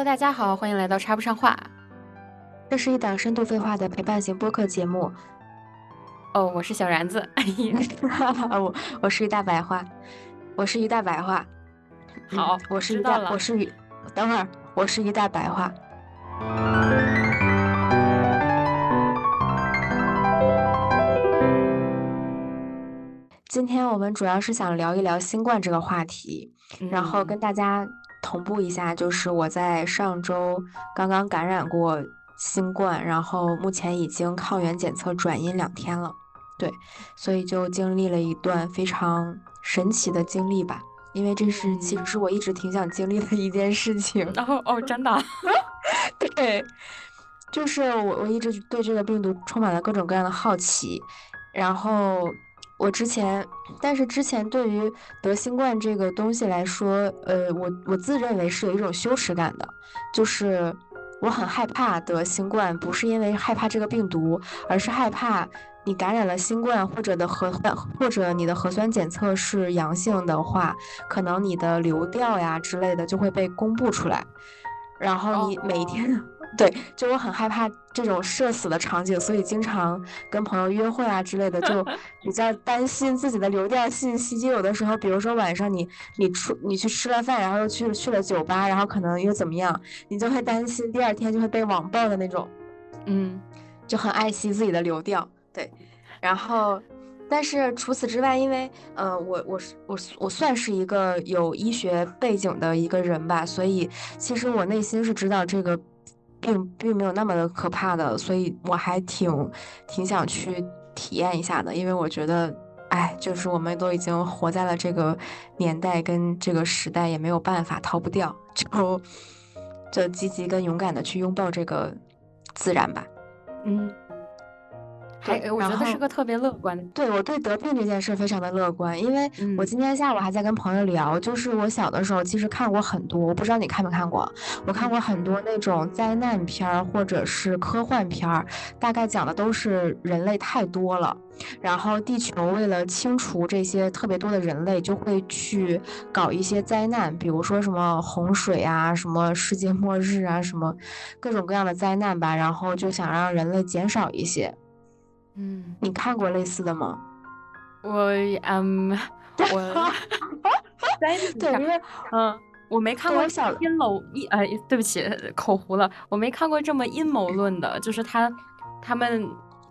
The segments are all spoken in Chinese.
Hello，大家好，欢迎来到插不上话。这是一档深度废话的陪伴型播客节目。哦，我是小然子。我我是一大白话，我是一大白话。好，我是一大，我是一，等会儿，我是一大白话。今天我们主要是想聊一聊新冠这个话题，然后跟大家同步一下，就是我在上周刚刚感染过新冠，然后目前已经抗原检测转阴两天了，对，所以就经历了一段非常神奇的经历吧，因为这是其实是我一直挺想经历的一件事情。然后哦，真的？对，就是我我一直对这个病毒充满了各种各样的好奇，然后。我之前，但是之前对于得新冠这个东西来说，呃，我我自认为是有一种羞耻感的，就是我很害怕得新冠，不是因为害怕这个病毒，而是害怕你感染了新冠，或者的核或者你的核酸检测是阳性的话，可能你的流调呀之类的就会被公布出来，然后你每一天。对，就我很害怕这种社死的场景，所以经常跟朋友约会啊之类的，就 比较担心自己的流调信息。就有的时候，比如说晚上你你出你去吃了饭，然后又去去了酒吧，然后可能又怎么样，你就会担心第二天就会被网暴的那种。嗯，就很爱惜自己的流调。对，然后，但是除此之外，因为呃，我我是我我算是一个有医学背景的一个人吧，所以其实我内心是知道这个。并并没有那么的可怕的，所以我还挺挺想去体验一下的，因为我觉得，哎，就是我们都已经活在了这个年代跟这个时代，也没有办法逃不掉，就就积极跟勇敢的去拥抱这个自然吧，嗯。还我觉得是个特别乐观。对我对得病这件事非常的乐观，因为我今天下午还在跟朋友聊，就是我小的时候其实看过很多，我不知道你看没看过，我看过很多那种灾难片儿或者是科幻片儿，大概讲的都是人类太多了，然后地球为了清除这些特别多的人类，就会去搞一些灾难，比如说什么洪水啊，什么世界末日啊，什么各种各样的灾难吧，然后就想让人类减少一些。嗯，你看过类似的吗？我嗯，我 对，因为嗯，我没看过阴谋一哎，对不起，口胡了，我没看过这么阴谋论的，就是他他们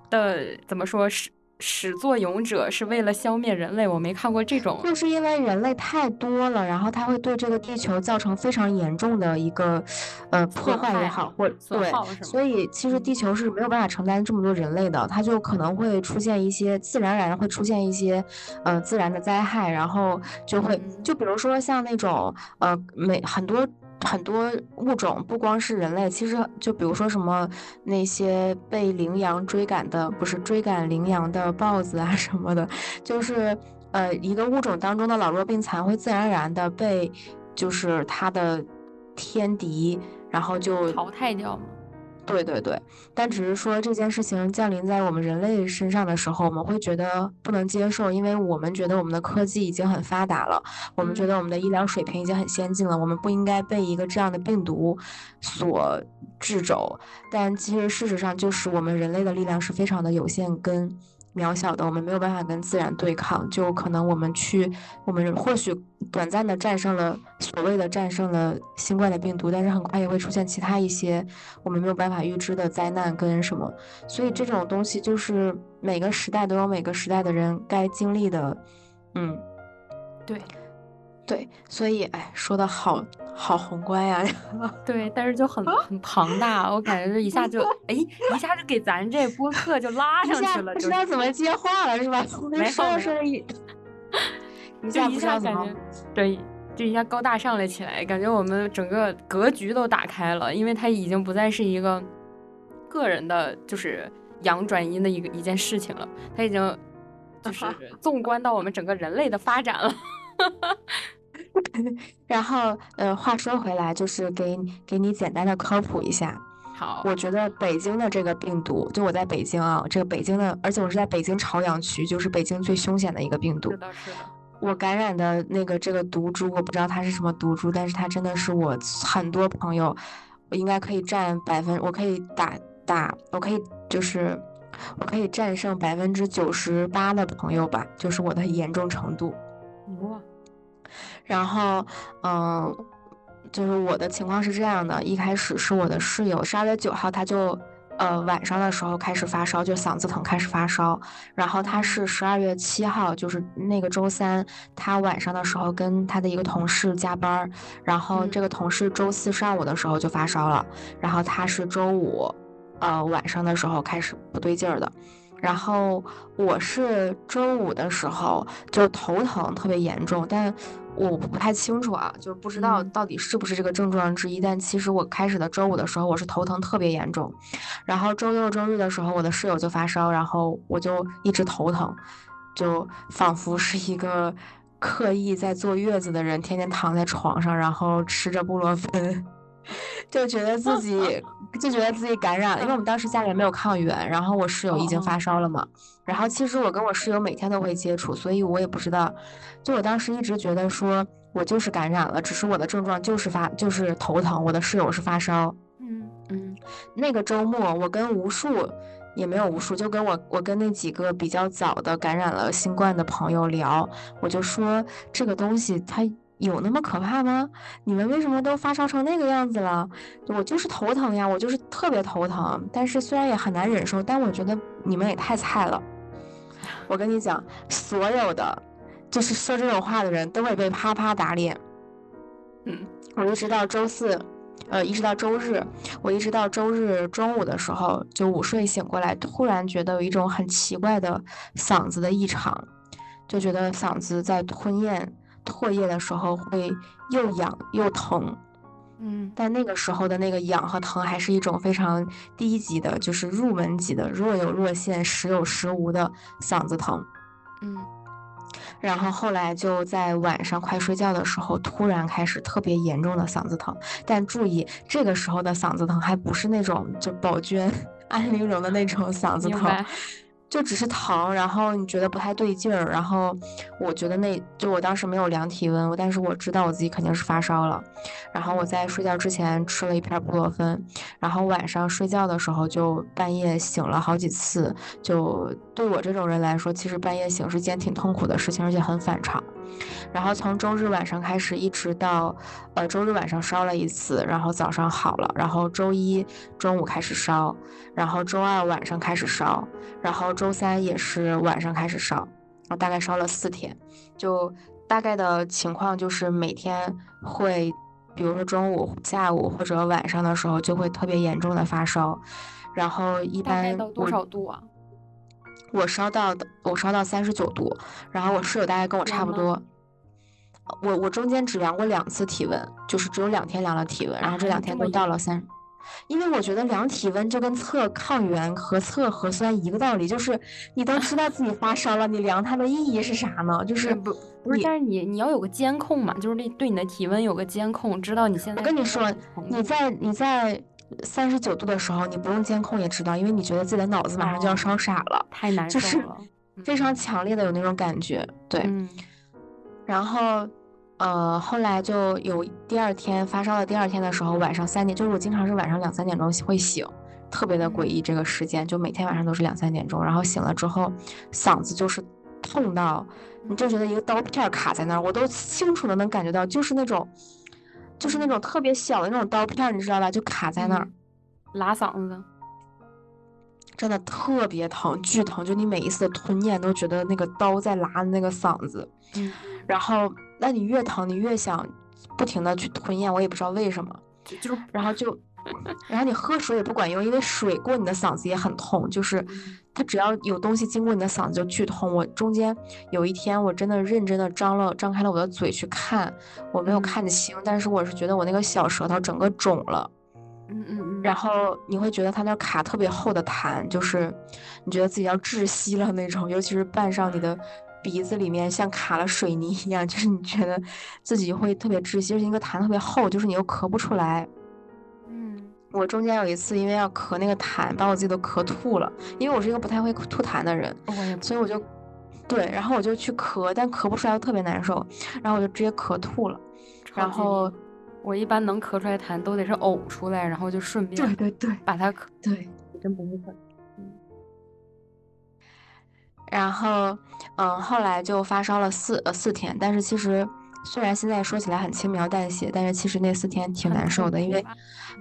的怎么说是。始作俑者是为了消灭人类，我没看过这种。就是因为人类太多了，然后它会对这个地球造成非常严重的一个，呃，破坏也好，或对，所以其实地球是没有办法承担这么多人类的，它就可能会出现一些自然而然会出现一些，呃，自然的灾害，然后就会就比如说像那种，呃，每很多。很多物种不光是人类，其实就比如说什么那些被羚羊追赶的，不是追赶羚羊的豹子啊 什么的，就是呃一个物种当中的老弱病残会自然而然的被就是它的天敌，然后就淘汰掉吗？对对对，但只是说这件事情降临在我们人类身上的时候，我们会觉得不能接受，因为我们觉得我们的科技已经很发达了，我们觉得我们的医疗水平已经很先进了，我们不应该被一个这样的病毒所制肘。但其实事实上，就是我们人类的力量是非常的有限跟。渺小的，我们没有办法跟自然对抗，就可能我们去，我们或许短暂的战胜了所谓的战胜了新冠的病毒，但是很快也会出现其他一些我们没有办法预知的灾难跟什么，所以这种东西就是每个时代都有每个时代的人该经历的，嗯，对。对，所以哎，说的好好宏观呀。对，但是就很很庞大，我感觉就一下就哎，一下就给咱这播客就拉 上去了，不知道怎么接话了是吧？没说说 一，就一下感觉对，就一下高大上了起来，感觉我们整个格局都打开了，因为它已经不再是一个个人的，就是阳转阴的一个一件事情了，它已经就是纵观到我们整个人类的发展了。然后，呃，话说回来，就是给给你简单的科普一下。好，我觉得北京的这个病毒，就我在北京啊，这个北京的，而且我是在北京朝阳区，就是北京最凶险的一个病毒。是的，是的。我感染的那个这个毒株，我不知道它是什么毒株，但是它真的是我很多朋友，我应该可以占百分，我可以打打，我可以就是我可以战胜百分之九十八的朋友吧，就是我的严重程度。哇，然后嗯，就是我的情况是这样的，一开始是我的室友，十二月九号他就。呃，晚上的时候开始发烧，就嗓子疼开始发烧。然后他是十二月七号，就是那个周三，他晚上的时候跟他的一个同事加班，然后这个同事周四上午的时候就发烧了，然后他是周五，呃晚上的时候开始不对劲儿的。然后我是周五的时候就头疼特别严重，但我不太清楚啊，就是不知道到底是不是这个症状之一。但其实我开始的周五的时候我是头疼特别严重，然后周六周日的时候我的室友就发烧，然后我就一直头疼，就仿佛是一个刻意在坐月子的人，天天躺在床上，然后吃着布洛芬。就觉得自己就觉得自己感染了，因为我们当时家里没有抗原，然后我室友已经发烧了嘛。然后其实我跟我室友每天都会接触，所以我也不知道。就我当时一直觉得说我就是感染了，只是我的症状就是发就是头疼，我的室友是发烧。嗯嗯。那个周末我跟无数也没有无数，就跟我我跟那几个比较早的感染了新冠的朋友聊，我就说这个东西它。有那么可怕吗？你们为什么都发烧成那个样子了？我就是头疼呀，我就是特别头疼。但是虽然也很难忍受，但我觉得你们也太菜了。我跟你讲，所有的就是说这种话的人都会被啪啪打脸。嗯，我一直到周四，呃，一直到周日，我一直到周日中午的时候就午睡醒过来，突然觉得有一种很奇怪的嗓子的异常，就觉得嗓子在吞咽。唾液的时候会又痒又疼，嗯，但那个时候的那个痒和疼还是一种非常低级的，就是入门级的，若有若现，时有时无的嗓子疼，嗯，然后后来就在晚上快睡觉的时候，突然开始特别严重的嗓子疼，但注意这个时候的嗓子疼还不是那种就宝娟、安陵容的那种嗓子疼。就只是疼，然后你觉得不太对劲儿，然后我觉得那就我当时没有量体温，但是我知道我自己肯定是发烧了，然后我在睡觉之前吃了一片布洛芬，然后晚上睡觉的时候就半夜醒了好几次，就对我这种人来说，其实半夜醒是件挺痛苦的事情，而且很反常。然后从周日晚上开始，一直到呃周日晚上烧了一次，然后早上好了，然后周一中午开始烧，然后周二晚上开始烧，然后周三也是晚上开始烧，然后大概烧了四天，就大概的情况就是每天会，比如说中午、下午或者晚上的时候就会特别严重的发烧，然后一般到多少度啊？我烧到的，我烧到三十九度，然后我室友大概跟我差不多。我我中间只量过两次体温，就是只有两天量了体温，然后这两天都到了三。因为我觉得量体温就跟测抗原和测核酸一个道理，就是你都知道自己发烧了，你量它的意义是啥呢？就是不不是，但是你你要有个监控嘛，就是对对你的体温有个监控，知道你现在。我跟你说，你在你在。三十九度的时候，你不用监控也知道，因为你觉得自己的脑子马上就要烧傻了，太难受了，非常强烈的有那种感觉。对，然后，呃，后来就有第二天发烧的第二天的时候，晚上三点，就是我经常是晚上两三点钟会醒，特别的诡异。这个时间就每天晚上都是两三点钟，然后醒了之后，嗓子就是痛到，你就觉得一个刀片卡在那儿，我都清楚的能感觉到，就是那种。就是那种特别小的那种刀片，你知道吧？就卡在那儿，拉嗓子，真的特别疼，巨疼。就你每一次吞咽都觉得那个刀在拉那个嗓子，嗯。然后，那你越疼，你越想不停的去吞咽，我也不知道为什么，就然后就。然后你喝水也不管用，因为水过你的嗓子也很痛，就是它只要有东西经过你的嗓子就剧痛。我中间有一天我真的认真的张了张开了我的嘴去看，我没有看清，但是我是觉得我那个小舌头整个肿了，嗯嗯嗯。然后你会觉得它那卡特别厚的痰，就是你觉得自己要窒息了那种，尤其是拌上你的鼻子里面像卡了水泥一样，就是你觉得自己会特别窒息，而且那个痰特别厚，就是你又咳不出来。我中间有一次，因为要咳那个痰，把我自己都咳吐了。因为我是一个不太会吐痰的人，所以我就对，然后我就去咳，但咳不出来又特别难受，然后我就直接咳吐了。然后我一般能咳出来痰都得是呕出来，然后就顺便对对对把它咳。对，真不会咳。嗯。然后，嗯，后来就发烧了四呃四天，但是其实。虽然现在说起来很轻描淡写，但是其实那四天挺难受的，因为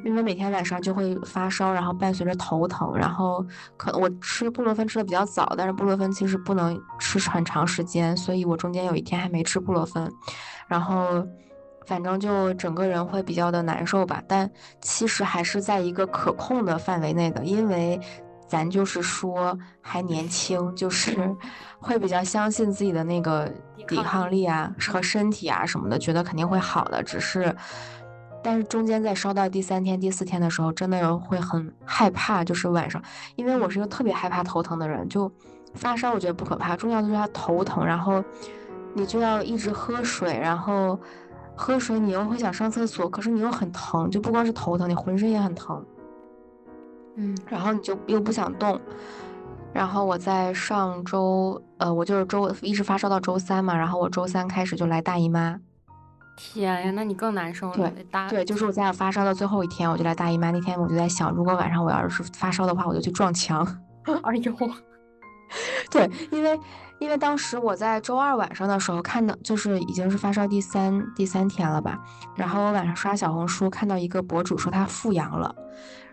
因为每天晚上就会发烧，然后伴随着头疼，然后可能我吃布洛芬吃的比较早，但是布洛芬其实不能吃很长时间，所以我中间有一天还没吃布洛芬，然后反正就整个人会比较的难受吧，但其实还是在一个可控的范围内的，因为。咱就是说还年轻，就是 会比较相信自己的那个抵抗力啊和身体啊什么的，觉得肯定会好的。只是，但是中间在烧到第三天、第四天的时候，真的会很害怕。就是晚上，因为我是一个特别害怕头疼的人，就发烧我觉得不可怕，重要的是他头疼，然后你就要一直喝水，然后喝水你又会想上厕所，可是你又很疼，就不光是头疼，你浑身也很疼。嗯，然后你就又不想动，然后我在上周，呃，我就是周一直发烧到周三嘛，然后我周三开始就来大姨妈。天呀，那你更难受了。对，对，就是我在我发烧的最后一天，我就来大姨妈。那天我就在想，如果晚上我要是发烧的话，我就去撞墙。哎呦，对，因为因为当时我在周二晚上的时候看到，就是已经是发烧第三第三天了吧，然后我晚上刷小红书看到一个博主说他复阳了。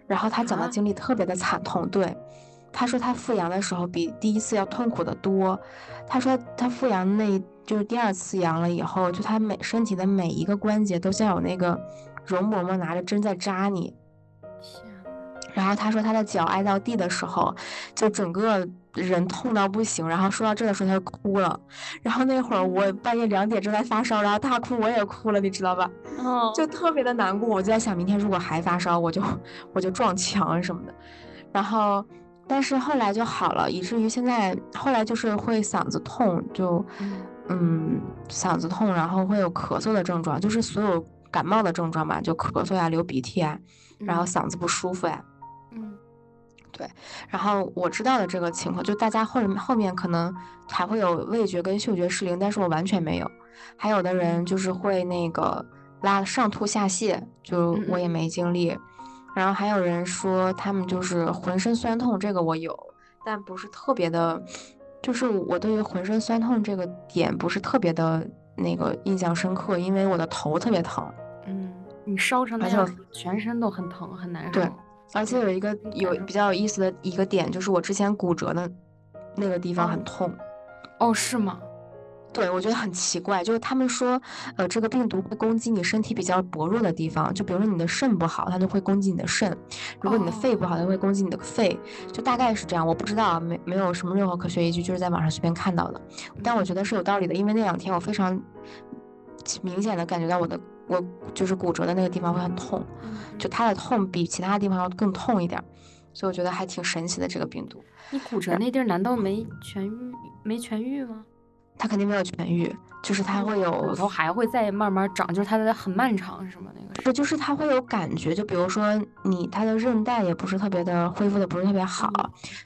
然后他讲的经历特别的惨痛，对，他说他复阳的时候比第一次要痛苦的多。他说他复阳那就是第二次阳了以后，就他每身体的每一个关节都像有那个容嬷嬷拿着针在扎你。然后他说他的脚挨到地的时候，就整个人痛到不行。然后说到这的时候他就哭了。然后那会儿我半夜两点正在发烧，然后大哭我也哭了，你知道吧？哦，就特别的难过。我就在想，明天如果还发烧，我就我就撞墙什么的。然后，但是后来就好了，以至于现在后来就是会嗓子痛，就嗯嗓子痛，然后会有咳嗽的症状，就是所有感冒的症状嘛，就咳嗽呀、流鼻涕啊，然后嗓子不舒服呀。对，然后我知道的这个情况，就大家后后面可能还会有味觉跟嗅觉失灵，但是我完全没有。还有的人就是会那个拉上吐下泻，就我也没经历。然后还有人说他们就是浑身酸痛，这个我有，但不是特别的，就是我对于浑身酸痛这个点不是特别的那个印象深刻，因为我的头特别疼。嗯，你烧成那样，全身都很疼，很难受。对。而且有一个有比较有意思的一个点，就是我之前骨折的那个地方很痛。哦，是吗？对，我觉得很奇怪，就是他们说，呃，这个病毒会攻击你身体比较薄弱的地方，就比如说你的肾不好，它就会攻击你的肾；如果你的肺不好，它会攻击你的肺，就大概是这样。我不知道，没没有什么任何科学依据，就是在网上随便看到的。但我觉得是有道理的，因为那两天我非常明显的感觉到我的。我就是骨折的那个地方会很痛，就它的痛比其他地方要更痛一点，所以我觉得还挺神奇的这个病毒。你骨折那地儿难道没痊愈？没痊愈吗？它肯定没有痊愈，就是它会有骨头还会再慢慢长，就是它的很漫长，是吗？那个是，就是它会有感觉，就比如说你它的韧带也不是特别的恢复的不是特别好，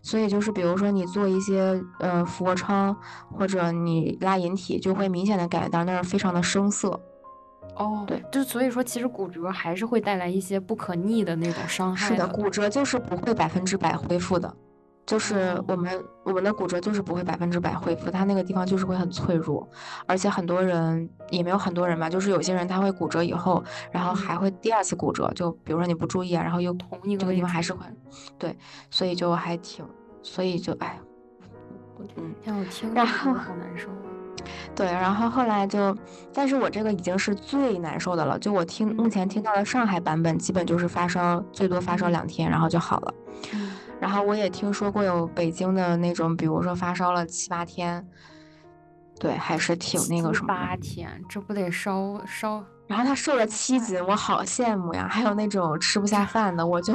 所以就是比如说你做一些呃俯卧撑或者你拉引体，就会明显的感觉到那儿非常的生涩。哦，对，就所以说，其实骨折还是会带来一些不可逆的那种伤害。是的，骨折就是不会百分之百恢复的，就是我们我们的骨折就是不会百分之百恢复，它那个地方就是会很脆弱，而且很多人也没有很多人吧，就是有些人他会骨折以后，然后还会第二次骨折，就比如说你不注意啊，然后又同一个地方还是会，对，所以就还挺，所以就哎，嗯，让我听着好难受。对，然后后来就，但是我这个已经是最难受的了。就我听目前听到的上海版本，基本就是发烧最多发烧两天，然后就好了。然后我也听说过有北京的那种，比如说发烧了七八天，对，还是挺那个什么。八天，这不得烧烧。然后他瘦了七斤，我好羡慕呀！还有那种吃不下饭的，我就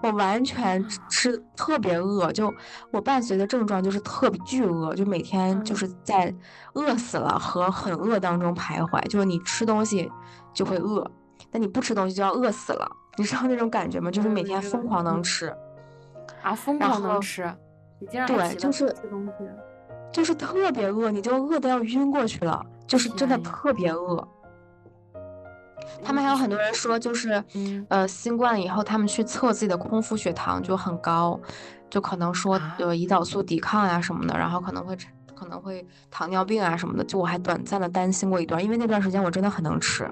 我完全吃特别饿，就我伴随的症状就是特别巨饿，就每天就是在饿死了和很饿当中徘徊。就是你吃东西就会饿，但你不吃东西就要饿死了，你知道那种感觉吗？就是每天疯狂能吃啊，疯狂能吃，对，就是吃东西。就是特别饿，你就饿的要晕过去了，就是真的特别饿。他们还有很多人说，就是嗯。呃，新冠以后他们去测自己的空腹血糖就很高，就可能说啊。呃胰岛素抵抗呀、什么的，然后可能会可能会糖尿病啊什么的。就我还短暂的担心过一段，因为那段时间我真的很能吃，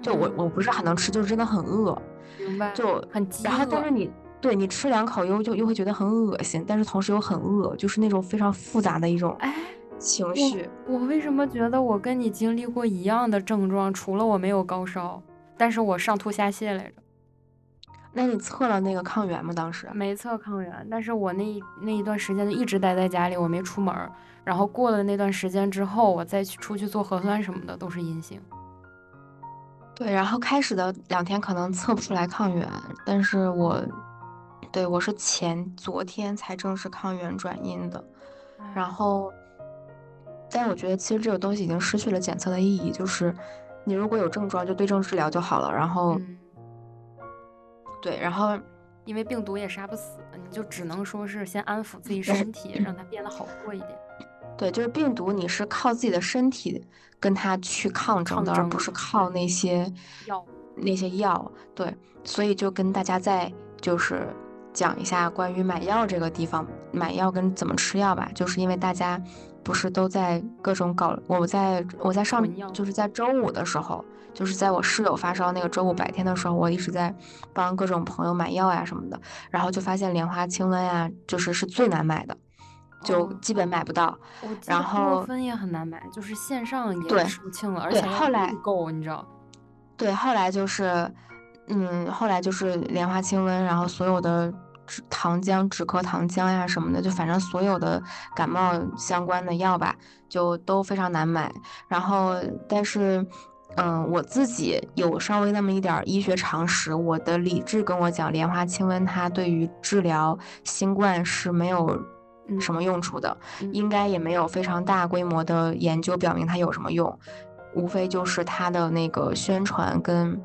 就我嗯。我不是很能吃，就是真的很饿，明白，就很饥然后但是你。对你吃两口又就又会觉得很恶心，但是同时又很饿，就是那种非常复杂的一种哎，情绪。我为什么觉得我跟你经历过一样的症状？除了我没有高烧，但是我上吐下泻来着，那你测了那个抗原吗？当时？没测抗原，但是我那一那一段时间就一直待在家里，我没出门儿。然后过了那段时间之后，我再去出去做核酸什么的都是阴性。对，然后开始的两天可能测不出来抗原，但是我，对，我是前昨天才正式抗原转阴的，然后，但我觉得其实这个东西已经失去了检测的意义，就是你如果有症状就对症治疗就好了，然后，嗯，对，然后因为病毒也杀不死，你就只能说是先安抚自己身体，让它变得好过一点。对，就是病毒你是靠自己的身体跟它去抗争的，而不是靠那些药那些药。对，所以就跟大家再就是讲一下关于买药这个地方，买药跟怎么吃药吧。就是因为大家不是都在各种搞，我在我在上就是在周五的时候，就是在我室友发烧那个周五白天的时候，我一直在帮各种朋友买药呀什么的，然后就发现莲花清瘟呀，就是是最难买的，就哦基本买不到。然后芬也很难买，就是线上也对吃不清了，而且要后来预购，你知道？对，后来就是，嗯，后来就是莲花清瘟，然后所有的止糖浆、止咳糖浆呀什么的，就反正所有的感冒相关的药吧，就都非常难买。然后，但是，嗯，我自己有稍微那么一点儿医学常识，我的理智跟我讲，莲花清瘟它对于治疗新冠是没有嗯什么用处的，嗯应该也没有非常大规模的研究表明它有什么用。无非就是它的那个宣传跟，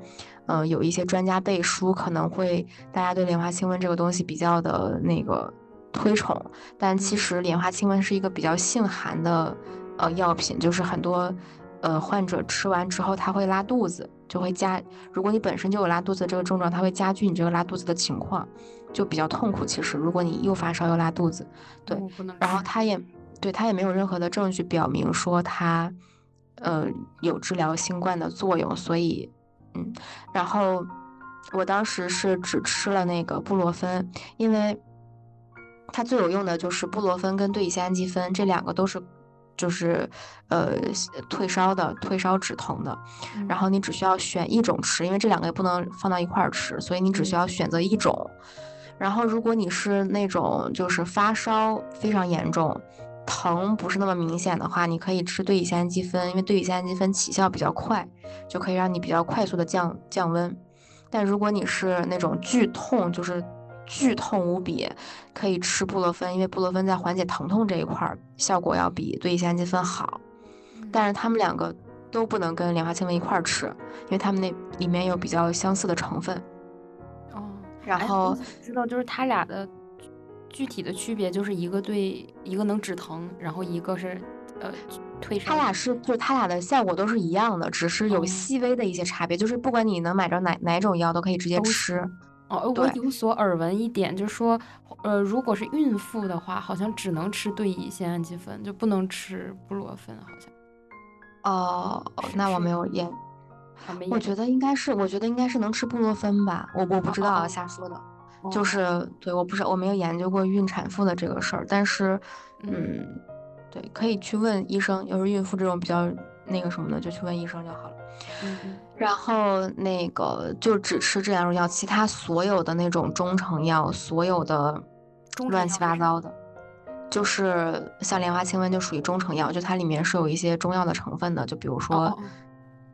呃，有一些专家背书，可能会大家对莲花清瘟这个东西比较的那个推崇，但其嗯实莲花清瘟是一个比较性寒的呃药品，就是很多呃患者吃完之后他会拉肚子，就会加，如果你本身就有拉肚子这个症状，它会加剧你这个拉肚子的情况，就比较痛苦。其实如果你又发烧又拉肚子，对然后他也对他也没有任何的证据表明说它，呃，有治疗新冠的作用，所以，嗯，然后我当时是只吃了那个布洛芬，因为它最有用的就是布洛芬跟对乙酰氨基酚这两个都是。就是，呃，退烧的、退烧止疼的，嗯然后你只需要选一种吃，因为这两个也不能放到一块儿吃，所以你只需嗯要选择一种。然后，如果你是那种就是发烧非常严重，疼不是那么明显的话，你可以吃对乙酰氨基酚，因为对乙酰氨基酚起效比较快，就可以让你比较快速的降降温。但如果你是那种剧痛，就是剧痛无比，可以吃布洛芬，因为布洛芬在缓解疼痛这一块儿效果要比对乙酰氨基酚好。但是它们两个都不能跟莲花清瘟一块儿吃，因为它们那里面有比较相似的成分。哦，哎然后知道就是它俩的具体的区别，就是一个对一个能止疼，然后一个是呃退烧。它俩是，就是它俩的效果都是一样的，只是有哦细微的一些差别。就是不管你能买着哪哪种药，都可以直接吃。哦，呃我有所耳闻一点，就是说，呃，如果是孕妇的话，好像只能吃对乙酰氨基酚，就不能吃布洛芬，好像。哦，那我没有验，啊，没我觉得应该是，我觉得应该是能吃布洛芬吧，我我不知道瞎说的。哦就。是对，我不是我没有研究过孕产妇的这个事儿，但是，嗯。嗯，对，可以去问医生，要是孕妇这种比较那个什么的，就去问医生就好了。然后那个就只吃这两种药，其他所有的那种中成药，所有的乱七八糟的，就是像莲花清瘟就属于中成药，就它里面是有一些中药的成分的，就比如哦说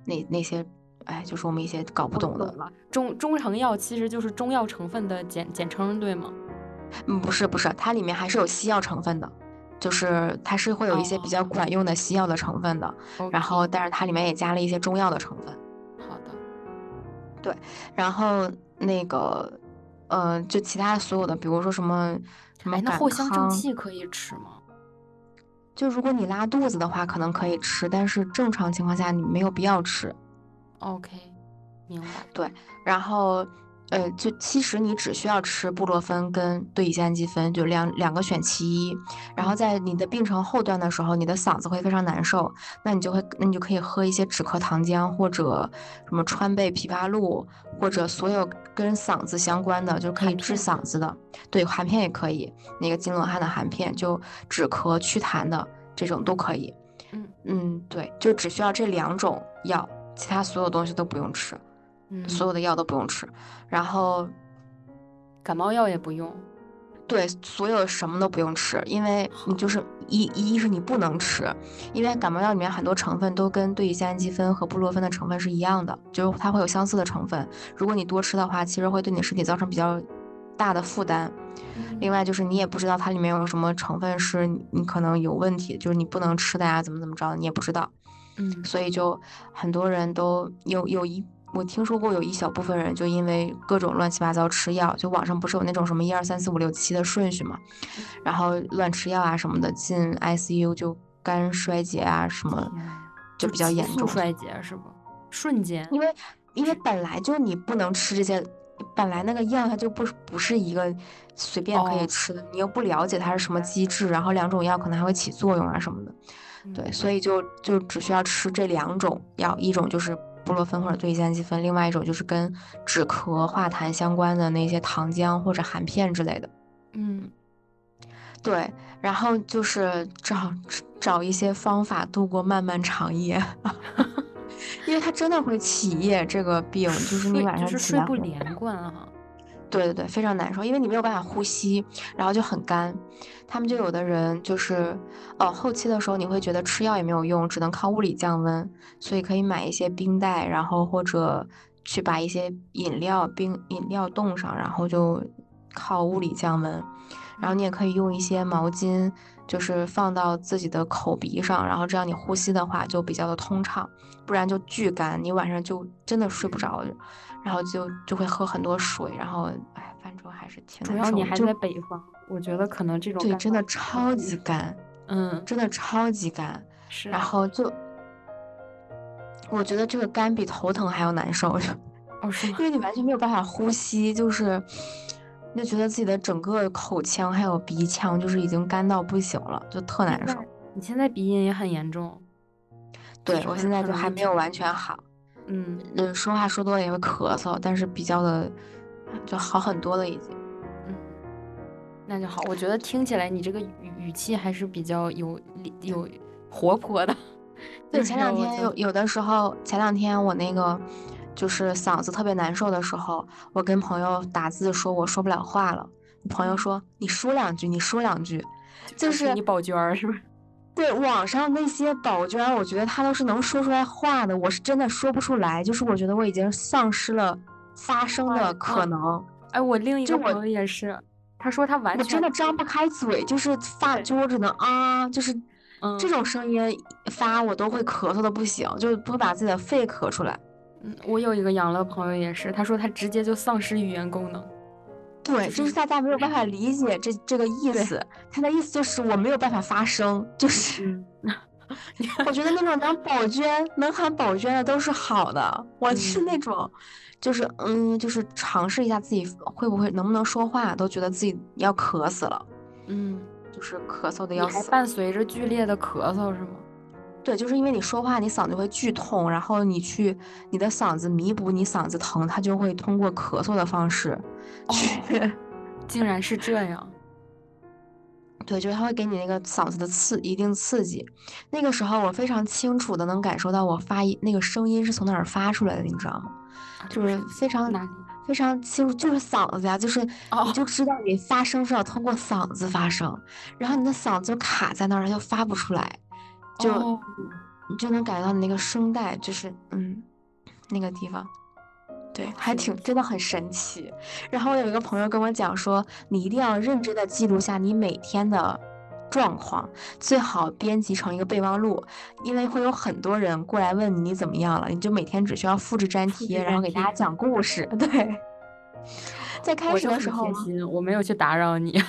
那那些，哎，就是我们一些搞不懂的，了，中中成药其实就是中药成分的简简称，对吗？嗯，不是不是，它里面还是有西药成分的，就是它是会有一些比较哦管用的西药的成分的，然后但是它里面也加了一些中药的成分。好的，对然后那个，呃，就其他所有的，比如说什么什么哎，那藿香正，气可以吃吗？就如果你拉肚子的话，可能可以吃，但是正常情况下你没有必要吃。OK，明白。对然后，呃，就其实你只需要吃布洛芬跟对乙酰氨基酚，就两两个选其一。然后在你的病程后段的时候，你的嗓子会非常难受，那你就会，那你就可以喝一些止咳糖浆或者什么川贝枇杷露，或者所有跟嗓子相关的，就可以治嗓子的。对，含片也可以，那个金罗汉的含片就止咳祛痰的这种都可以。嗯嗯，对，就只需要这两种药，其他所有东西都不用吃。嗯，所有的药都不用吃，然后感冒药也不用。对所有什么都不用吃，因为你就是一一是你不能吃，因为感冒药里面很多成分都跟对乙酰氨基酚和布洛芬的成分是一样的，就是它会有相似的成分。如果你多吃的话，其实会对你身体造成比较大的负担。另外就是你也不知道它里面有什么成分是你你可能有问题，就是你不能吃的呀，怎么怎么着，你也不知道。嗯所以就很多人都有有一我听说过有一小部分人就因为各种乱七八糟吃药，就网上不是有那种什么一二三四五六七的顺序嘛，然后乱吃药啊什么的，进 ICU 就肝衰竭啊什么，就比较严重。衰竭是不？瞬间。因为因为本来就你不能吃这些，本来那个药它就不不是一个随便可以哦吃的，你又不了解它是什么机制，然后两种药可能还会起作用啊什么的。对，嗯所以就就只需要吃这两种药，一种就是布洛芬或者对乙酰氨基酚，另外一种就是跟止咳化痰相关的那些糖浆或者含片之类的。嗯对，然后就是找找一些方法度过漫漫长夜，因为它真的会起夜，这个病就是你晚上就是睡不连贯啊。对对对，非常难受，因为你没有办法呼吸，然后就很干。他们就有的人就是，呃，后期的时候你会觉得吃药也没有用，只能靠物理降温，所以可以买一些冰袋，然后或者去把一些饮料冰饮料冻上，然后就靠物理降温。然后你也可以用一些毛巾，就是放到自己的口鼻上，然后这样你呼吸的话就比较的通畅，不然就巨干，你晚上就真的睡不着，然后就就会喝很多水，然后哎，反正还是挺主难受的。就要你还在北方，我觉得可能这种对，真的超级干，嗯真的超级干，是，然后就我觉得这个干比头疼还要难受，哦是因？为你完全没有办法呼吸，就是你就觉得自己的整个口腔还有鼻腔就是已经干到不行了，就特难受。你现在鼻音也很严重。对我现在就还没有完全好，嗯嗯，说话说多了也会咳嗽，但是比较的就好很多了已经。嗯，那就好。我觉得听起来你这个语语气还是比较有有活泼的。对，就前两天有有的时候，前两天我那个就是嗓子特别难受的时候，我跟朋友打字说我说不了话了，朋友嗯说你说两句，你说两句，就是你宝娟儿是不是？对网上那些宝娟儿，我觉得她都是能说出来话的，我是真的说不出来，就是我觉得我已经丧失了发声哎的可嗯能，哎，我另一个朋友也是，他说他完我全真的张不开嘴，就是发，对。就我只能啊，就是嗯。这种声音发我都会咳嗽的不行，就会把自己的肺咳出来。嗯，我有一个养乐朋友也是，他说他直接就丧失语言功能。对，就就是。是大家没有办法理解这 这个意思，他的意思就是我没有办法发声，就是。嗯，我觉得那种能宝娟能喊宝娟的都是好的，我是那。嗯种，就是嗯，就是尝试一下自己会不会能不能说话，都觉得自己要渴死了，嗯，就是咳嗽的要死。还伴随着剧烈的咳嗽是吗？对，就是因为你说话，你嗓子会剧痛，然后你去你的嗓子弥补你嗓子疼，它就会通过咳嗽的方式去。哦竟然是这样。对，就是它会给你那个嗓子的刺一定刺激。那个时候我非常清楚的能感受到我发音那个声音是从哪儿发出来的，你知道吗？就是非常哪里？非常清楚，就是嗓子呀，就是哦你就知道你发声是要通过嗓子发声，然后你的嗓子就卡在那儿，它就发不出来，就、哦你就能感觉到你那个声带就是嗯那个地方。对，还挺真的很神奇。然后我有一个朋友跟我讲说，你一定要认真的记录下你每天的状况，最好编辑成一个备忘录，因为会有很多人过来问你你怎么样了，你就每天只需要复制粘贴，然后给大家讲故事。对，在开始的时候我没有去打扰你。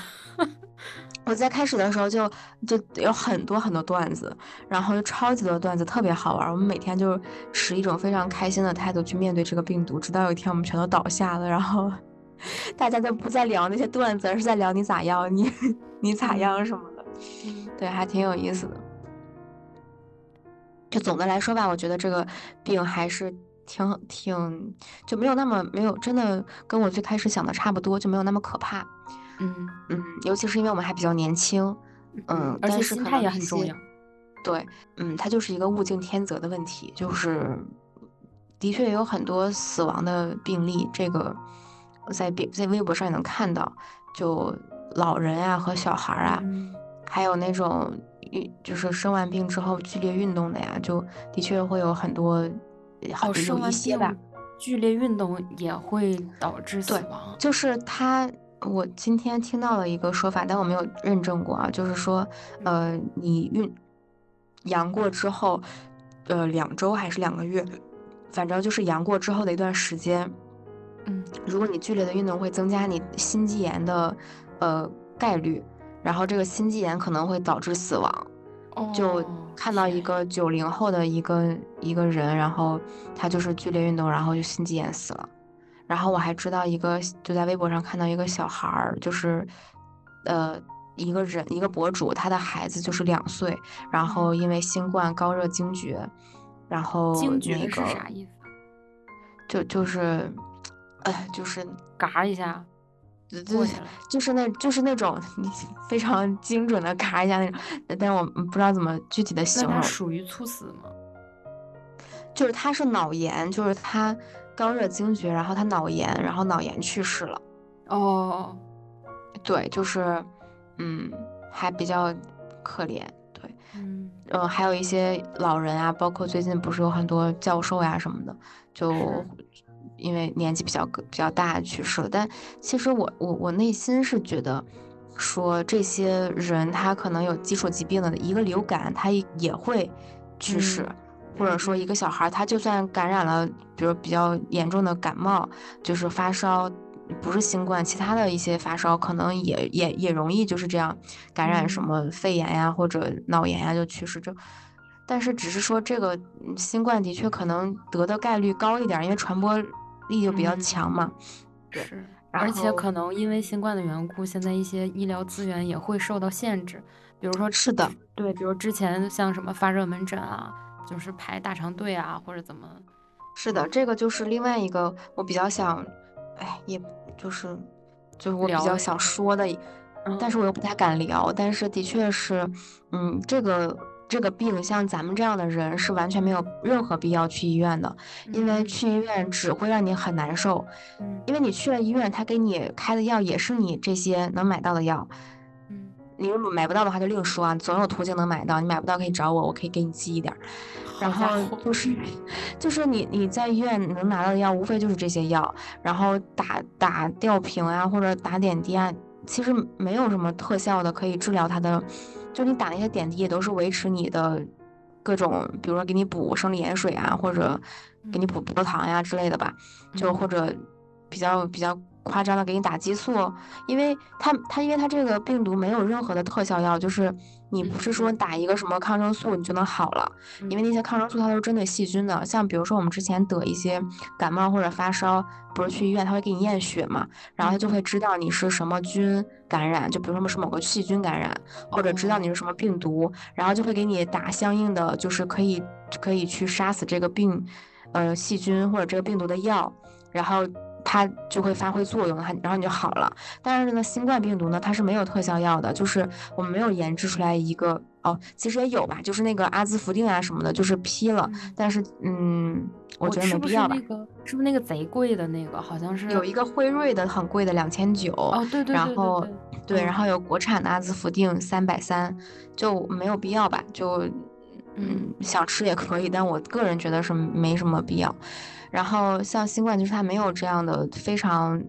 我在开始的时候就就有很多很多段子，然后就超级多段子，特别好玩。我们每天就持一种非常开心的态度去面对这个病毒，直到有一天我们全都倒下了，然后 大家都不再聊那些段子，而是在聊你咋样，你你咋样什么的。对，还挺有意思的。就总的来说吧，我觉得这个病还是挺挺就没有那么没有真的跟我最开始想的差不多，就没有那么可怕。嗯嗯，尤其是因为我们还比较年轻，嗯，而且心态也很重要。对，嗯，它就是一个物竞天择的问题，就是的确有很多死亡的病例，这个在在微博上也能看到，就老人啊和小孩啊，还有那种就是生完病之后剧烈运动的呀，就的确会有很多，哦，生完病剧烈运动也会导致死亡，就是他。我今天听到了一个说法，但我没有认证过啊，就是说，呃，你运阳过之后，呃，两周还是两个月，反正就是阳过之后的一段时间，嗯，如果你剧烈的运动会增加你心肌炎的呃概率，然后这个心肌炎可能会导致死亡。就看到一个九零后的一个一个人，然后他就是剧烈运动，然后就心肌炎死了。然后我还知道一个，就在微博上看到一个小孩儿，就是，呃，一个人一个博主，他的孩子就是两岁，然后因为新冠高热惊厥，然后惊厥是啥意思？就就是，哎，就是嘎一下，对，就是那就是那种非常 精准的嘎一下那种，但是我不知道怎么具体的形容。属于猝死吗？就是他是脑炎，就是他。高热惊厥，然后他脑炎，然后脑炎去世了。哦，对，就是，嗯，还比较可怜。对，嗯，呃，还有一些老人啊，包括最近不是有很多教授呀什么的，就因为年纪比较比较大去世了。但其实我我我内心是觉得，说这些人他可能有基础疾病的，一个流感他也会去世。或者说，一个小孩他就算感染了，比如比较严重的感冒，就是发烧，不是新冠，其他的一些发烧，可能也也也容易就是这样感染什么肺炎呀或者脑炎呀就去世。就，但是只是说这个新冠的确可能得的概率高一点，因为传播力就比较强嘛。是，而且可能因为新冠的缘故，现在一些医疗资源也会受到限制，比如说是的，对，比如之前像什么发热门诊啊。就是排大长队啊，或者怎么？是的，这个就是另外一个我比较想，哎，也就是，就是我比较想说的，但是我又不太敢聊。但是的确是，嗯，这个这个病，像咱们这样的人是完全没有任何必要去医院的，因为去医院只会让你很难受。因为你去了医院，他给你开的药也是你这些能买到的药。你如果买不到的话就另说啊，总有途径能买到。你买不到可以找我，我可以给你寄一点。然后就是，就是你你在医院能拿到的药，无非就是这些药。然后打打吊瓶啊，或者打点滴啊，其实没有什么特效的可以治疗它的。就你打那些点滴也都是维持你的各种，比如说给你补生理盐水啊，或者给你补葡萄糖呀之类的吧。就或者比较比较。夸张的给你打激素，因为它它因为它这个病毒没有任何的特效药，就是你不是说打一个什么抗生素你就能好了，因为那些抗生素它都是针对细菌的。像比如说我们之前得一些感冒或者发烧，不是去医院他会给你验血嘛，然后他就会知道你是什么菌感染，就比如说是某个细菌感染，或者知道你是什么病毒，然后就会给你打相应的就是可以可以去杀死这个病，呃细菌或者这个病毒的药，然后。它就会发挥作用，它然后你就好了。但是呢，新冠病毒呢，它是没有特效药的，就是我们没有研制出来一个哦，其实也有吧，就是那个阿兹福定啊什么的，就是批了，但是嗯，我觉得没必要吧。是不是那个？是不是那个贼贵的那个？好像是有一个辉瑞的很贵的两千九哦，对对对，然后对，然后有国产的阿兹福定三百三，就没有必要吧？就嗯，想吃也可以，但我个人觉得是没什么必要。然后像新冠，就是它没有这样的非常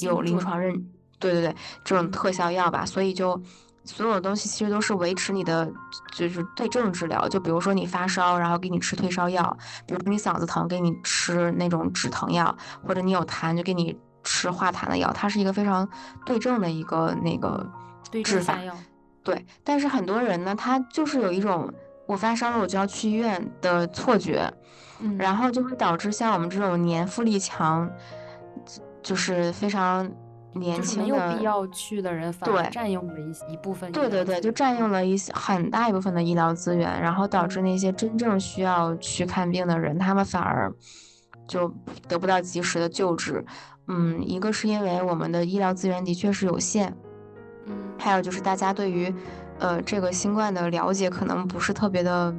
有临床认，对对对，这种特效药吧，所以就所有的东西其实都是维持你的就是对症治疗。就比如说你发烧，然后给你吃退烧药；，比如说你嗓子疼，给你吃那种止疼药；，或者你有痰，就给你吃化痰的药。它是一个非常对症的一个那个对治法。对，但是很多人呢，他就是有一种我发烧了我就要去医院的错觉，嗯，然后就会导致像我们这种年富力强，就是非常。年轻没有必要去的人，反而占用了一一部分。对对对，就占用了一些很大一部分的医疗资源，然后导致那些真正需要去看病的人，他们反而就得不到及时的救治。嗯，一个是因为我们的医疗资源的确是有限，嗯，还有就是大家对于呃这个新冠的了解可能不是特别的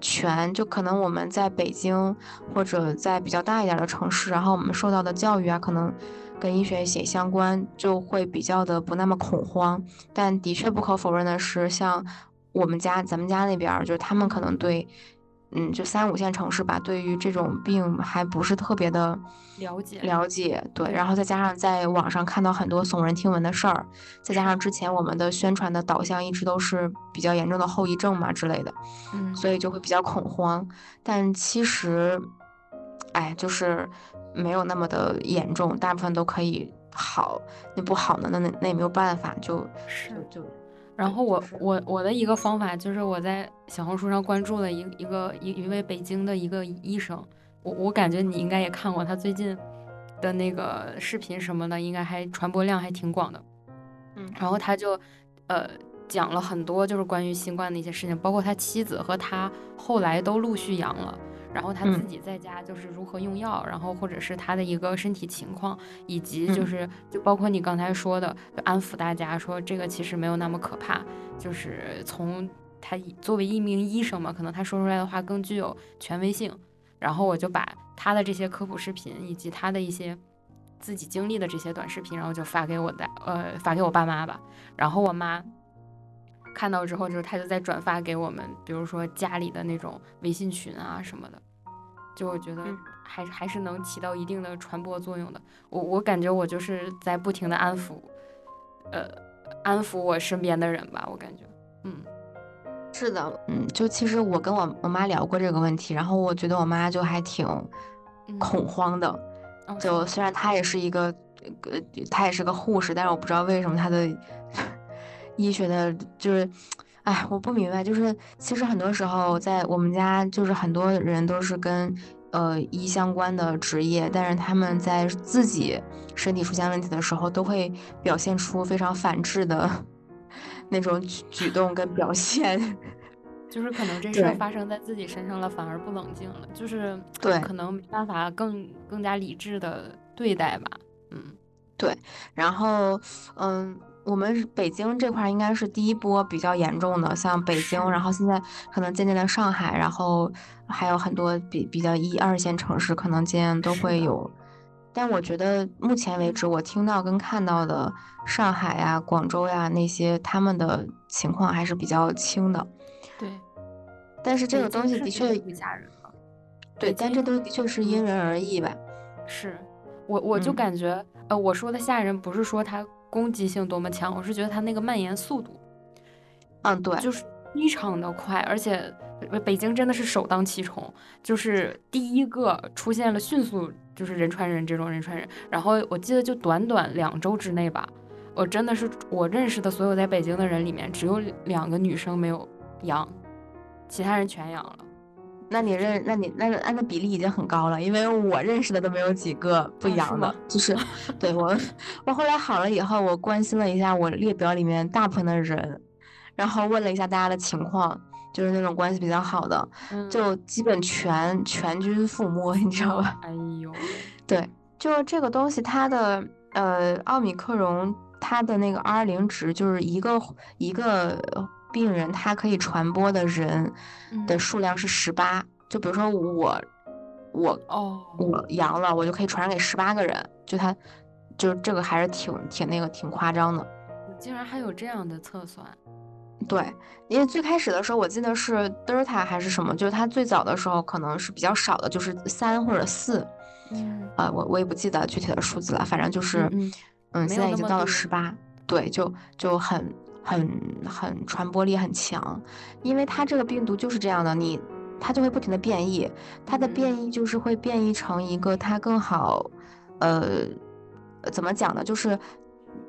全，就可能我们在北京或者在比较大一点的城市，然后我们受到的教育啊，可能。跟医学写相关，就会比较的不那么恐慌。但的确不可否认的是，像我们家咱们家那边，就是他们可能对，嗯，就三五线城市吧，对于这种病还不是特别的了解了解。对，然后再加上在网上看到很多耸人听闻的事儿，再加上之前我们的宣传的导向一直都是比较严重的后遗症嘛之类的，嗯，所以就会比较恐慌。但其实，哎，就是。没有那么的严重，大部分都可以好。那不好呢？那那那也没有办法，就是就。然后我我我的一个方法就是我在小红书上关注了一一个一一位北京的一个医生，我我感觉你应该也看过他最近的那个视频什么的，应该还传播量还挺广的。嗯，然后他就呃讲了很多就是关于新冠的一些事情，包括他妻子和他后来都陆续阳了。然后他自己在家就是如何用药，然后或者是他的一个身体情况，以及就是就包括你刚才说的，安抚大家说这个其实没有那么可怕，就是从他作为一名医生嘛，可能他说出来的话更具有权威性。然后我就把他的这些科普视频以及他的一些自己经历的这些短视频，然后就发给我的呃发给我爸妈吧。然后我妈看到之后，就是他就在转发给我们，比如说家里的那种微信群啊什么的。就我觉得还是还是能起到一定的传播作用的。我我感觉我就是在不停的安抚，呃，安抚我身边的人吧。我感觉，嗯，是的，嗯，就其实我跟我我妈聊过这个问题，然后我觉得我妈就还挺恐慌的。就虽然她也是一个，呃，她也是个护士，但是我不知道为什么她的医学的，就是。哎，我不明白，就是其实很多时候在我们家，就是很多人都是跟呃医相关的职业，但是他们在自己身体出现问题的时候，都会表现出非常反智的 那种举举动跟表现。就是可能这事儿发生在自己身上了，反而不冷静了，就是对，可能没办法更更加理智的对待吧。嗯，对，然后嗯。我们北京这块应该是第一波比较严重的，像北京，然后现在可能渐渐的上海，然后还有很多比比较一二线城市，可能渐渐都会有。但我觉得目前为止，我听到跟看到的上海呀、广州呀那些，他们的情况还是比较轻的。对。但是这个东西的确吓人了。对，但这都的确是因人而异吧。是我我就感觉，呃，我说的吓人不是说他。攻击性多么强！我是觉得它那个蔓延速度，嗯，对，就是非常的快，而且北京真的是首当其冲，就是第一个出现了迅速就是人传人这种人传人。然后我记得就短短两周之内吧，我真的是我认识的所有在北京的人里面，只有两个女生没有阳，其他人全阳了。那你认，那你那按照比例已经很高了，因为我认识的都没有几个不阳的，就是对我，我后来好了以后，我关心了一下我列表里面大部分的人，然后问了一下大家的情况，就是那种关系比较好的，就基本全全军覆没，你知道吧？哎呦，对，就这个东西，它的呃奥米克戎，它的那个 R 零值就是一个一个。病人他可以传播的人的数量是十八，就比如说我，我哦，我阳了，我就可以传染给十八个人，就他，就这个还是挺挺那个挺夸张的。竟然还有这样的测算？对，因为最开始的时候我记得是德尔塔还是什么，就是它最早的时候可能是比较少的，就是三或者四，嗯，啊，我我也不记得具体的数字了，反正就是，嗯，现在已经到了十八，对，就就很。很很传播力很强，因为它这个病毒就是这样的，你它就会不停的变异，它的变异就是会变异成一个它更好，呃，怎么讲呢？就是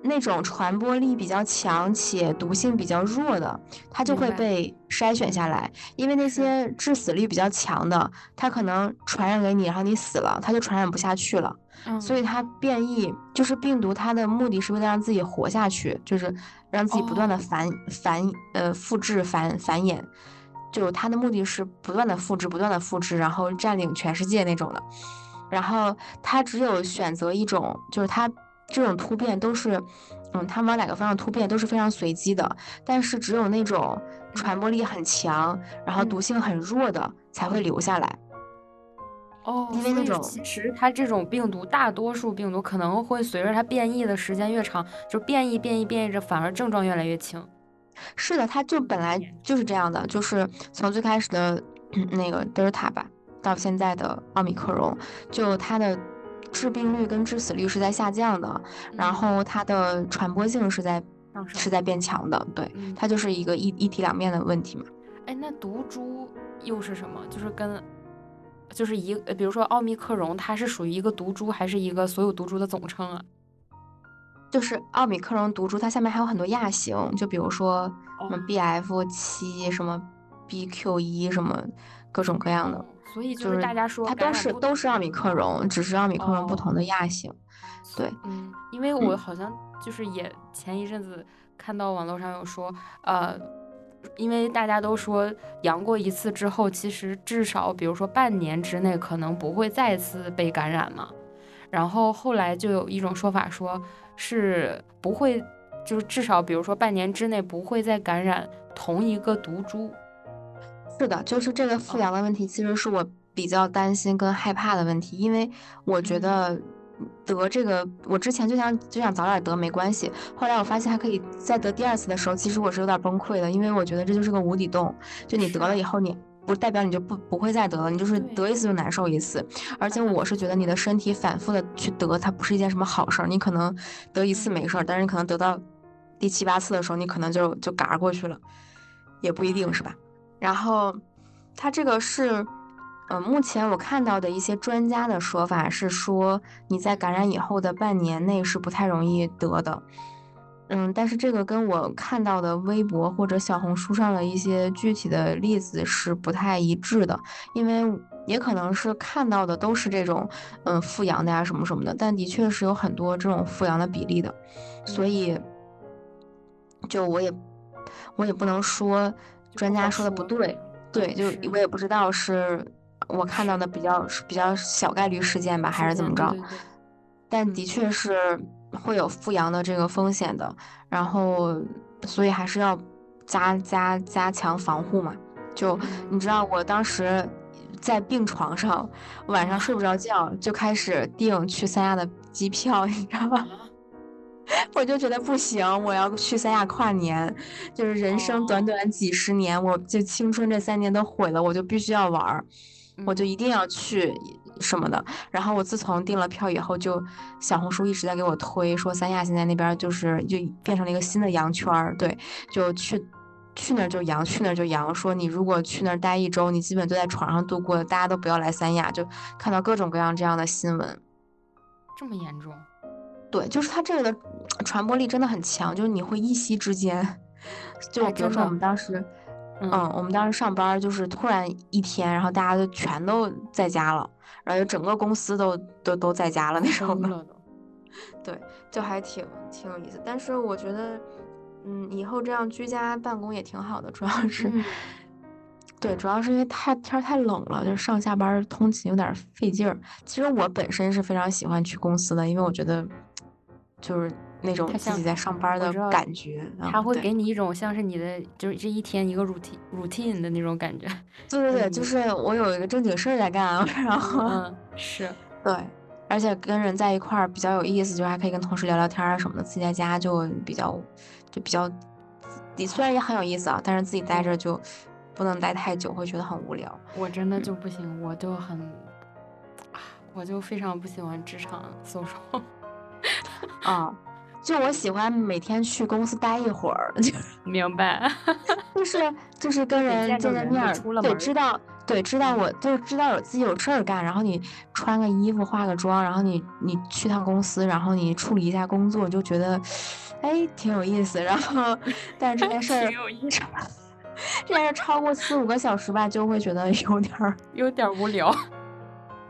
那种传播力比较强且毒性比较弱的，它就会被筛选下来。因为那些致死率比较强的，它可能传染给你，然后你死了，它就传染不下去了。所以它变异就是病毒，它的目的是为了让自己活下去，就是让自己不断的繁繁呃复制繁繁衍，就它的目的是不断的复制，不断的复制，然后占领全世界那种的。然后它只有选择一种，就是它这种突变都是，嗯，它往哪个方向突变都是非常随机的。但是只有那种传播力很强，然后毒性很弱的才会留下来。哦，因为那种其实它这种病毒，大多数病毒可能会随着它变异的时间越长，就变异变异变异着，反而症状越来越轻。是的，它就本来就是这样的，就是从最开始的 那个德尔塔吧。到现在的奥密克戎，就它的致病率跟致死率是在下降的，然后它的传播性是在是在变强的，对，它就是一个一一体两面的问题嘛。哎，那毒株又是什么？就是跟就是一，比如说奥密克戎，它是属于一个毒株，还是一个所有毒株的总称啊？就是奥密克戎毒株，它下面还有很多亚型，就比如说什么 BF 七，什么 BQ 一，什么各种各样的。所以就是大家说它都是都是奥密克戎，只是奥密克戎不同的亚型。对，嗯，因为我好像就是也前一阵子看到网络上有说，呃，因为大家都说阳过一次之后，其实至少比如说半年之内可能不会再次被感染嘛。然后后来就有一种说法说，是不会，就是至少比如说半年之内不会再感染同一个毒株。是的，就是这个复阳的问题，其实是我比较担心跟害怕的问题，因为我觉得得这个，我之前就想就想早点得没关系，后来我发现还可以再得第二次的时候，其实我是有点崩溃的，因为我觉得这就是个无底洞，就你得了以后，你不代表你就不不会再得了，你就是得一次就难受一次，而且我是觉得你的身体反复的去得，它不是一件什么好事儿，你可能得一次没事儿，但是你可能得到第七八次的时候，你可能就就嘎过去了，也不一定是吧。然后，它这个是，呃，目前我看到的一些专家的说法是说，你在感染以后的半年内是不太容易得的，嗯，但是这个跟我看到的微博或者小红书上的一些具体的例子是不太一致的，因为也可能是看到的都是这种，嗯，复阳的呀什么什么的，但的确是有很多这种复阳的比例的，所以，就我也，我也不能说。专家说的不对，对，就我也不知道是我看到的比较比较小概率事件吧，还是怎么着？但的确是会有复阳的这个风险的，然后所以还是要加加加强防护嘛。就你知道，我当时在病床上，晚上睡不着觉，就开始订去三亚的机票，你知道吗？我就觉得不行，我要去三亚跨年，就是人生短短几十年，我就青春这三年都毁了，我就必须要玩儿，我就一定要去什么的。然后我自从订了票以后，就小红书一直在给我推，说三亚现在那边就是就变成了一个新的羊圈儿，对，就去去那儿就阳，去那儿就阳。说你如果去那儿待一周，你基本都在床上度过，大家都不要来三亚。就看到各种各样这样的新闻，这么严重。对，就是它这个的传播力真的很强，就是你会一夕之间，就比如说我们当时，嗯，我们当时上班就是突然一天，然后大家就全都在家了，然后就整个公司都都都在家了那种的，对，就还挺挺有意思。但是我觉得，嗯，以后这样居家办公也挺好的，主要是，对，主要是因为太天太冷了，就是上下班通勤有点费劲儿。其实我本身是非常喜欢去公司的，因为我觉得。就是那种自己在上班的感觉，他会给你一种像是你的，就是这一天一个 routine routine 的那种感觉。对对对，就是我有一个正经事儿在干，然后嗯是 对，而且跟人在一块儿比较有意思，就是还可以跟同事聊聊天啊什么的。自己在家就比较就比较，你虽然也很有意思啊，但是自己待着就不能待太久，会觉得很无聊。我真的就不行，我就很，我就非常不喜欢职场 social。啊，就我喜欢每天去公司待一会儿，就明白，就是就是跟人见见面，对，知道对知道我就是知道有自己有事儿干，然后你穿个衣服化个妆，然后你你去趟公司，然后你处理一下工作，就觉得哎挺有意思。然后但是这件事儿 这件事超过四五个小时吧，就会觉得有点儿有点无聊。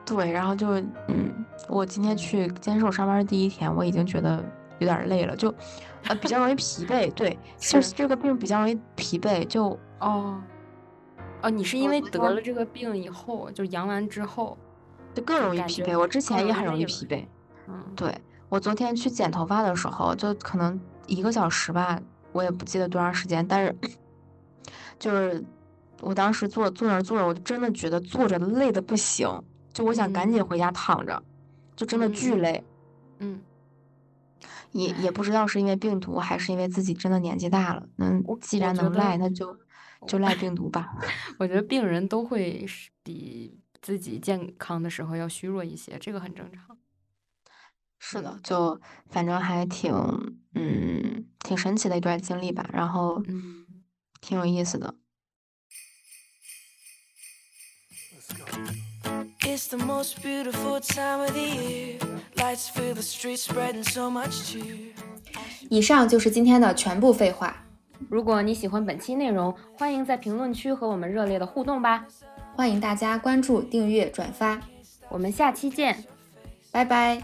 对，然后就嗯，我今天去，今天是我上班的第一天，我已经觉得有点累了，就呃比较容易疲惫。对，就是这个病比较容易疲惫。就哦哦，你是因为得了这个病以后，就阳完之后，就更容易疲惫。我之前也很容易疲惫。嗯，对我昨天去剪头发的时候，就可能一个小时吧，我也不记得多长时间，但是就是我当时坐坐那坐着，我就真的觉得坐着累的不行。就我想赶紧回家躺着，就真的巨累，嗯，也也不知道是因为病毒还是因为自己真的年纪大了。那，既然能赖，那就就赖病毒吧。我觉得病人都会比自己健康的时候要虚弱一些，这个很正常。是的，就反正还挺嗯挺神奇的一段经历吧，然后嗯挺有意思的。It's the most beautiful time of the year. Lights fill the streets, spreading so much cheer. 以上就是今天的全部废话。如果你喜欢本期内容，欢迎在评论区和我们热烈的互动吧。欢迎大家关注、订阅、转发。我们下期见，拜拜。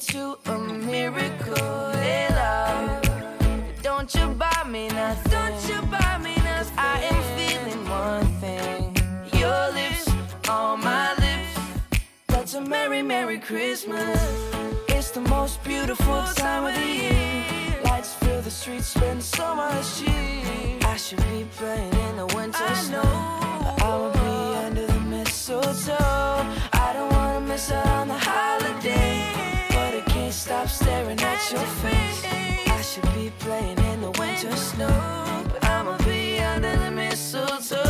Led me to a miracle. Hey, love, don't you buy me nothing? Don't you buy me nothing? I am feeling one thing. Your lips on my lips. That's a merry, merry Christmas. It's the most beautiful time of the year. Lights fill the streets, spend so much cheer. I should be playing in the winter I snow. Know. But I will be under the mistletoe. I don't wanna miss out on the holiday stop staring at your face. I should be playing in the winter snow, but I'ma be under the mistletoe.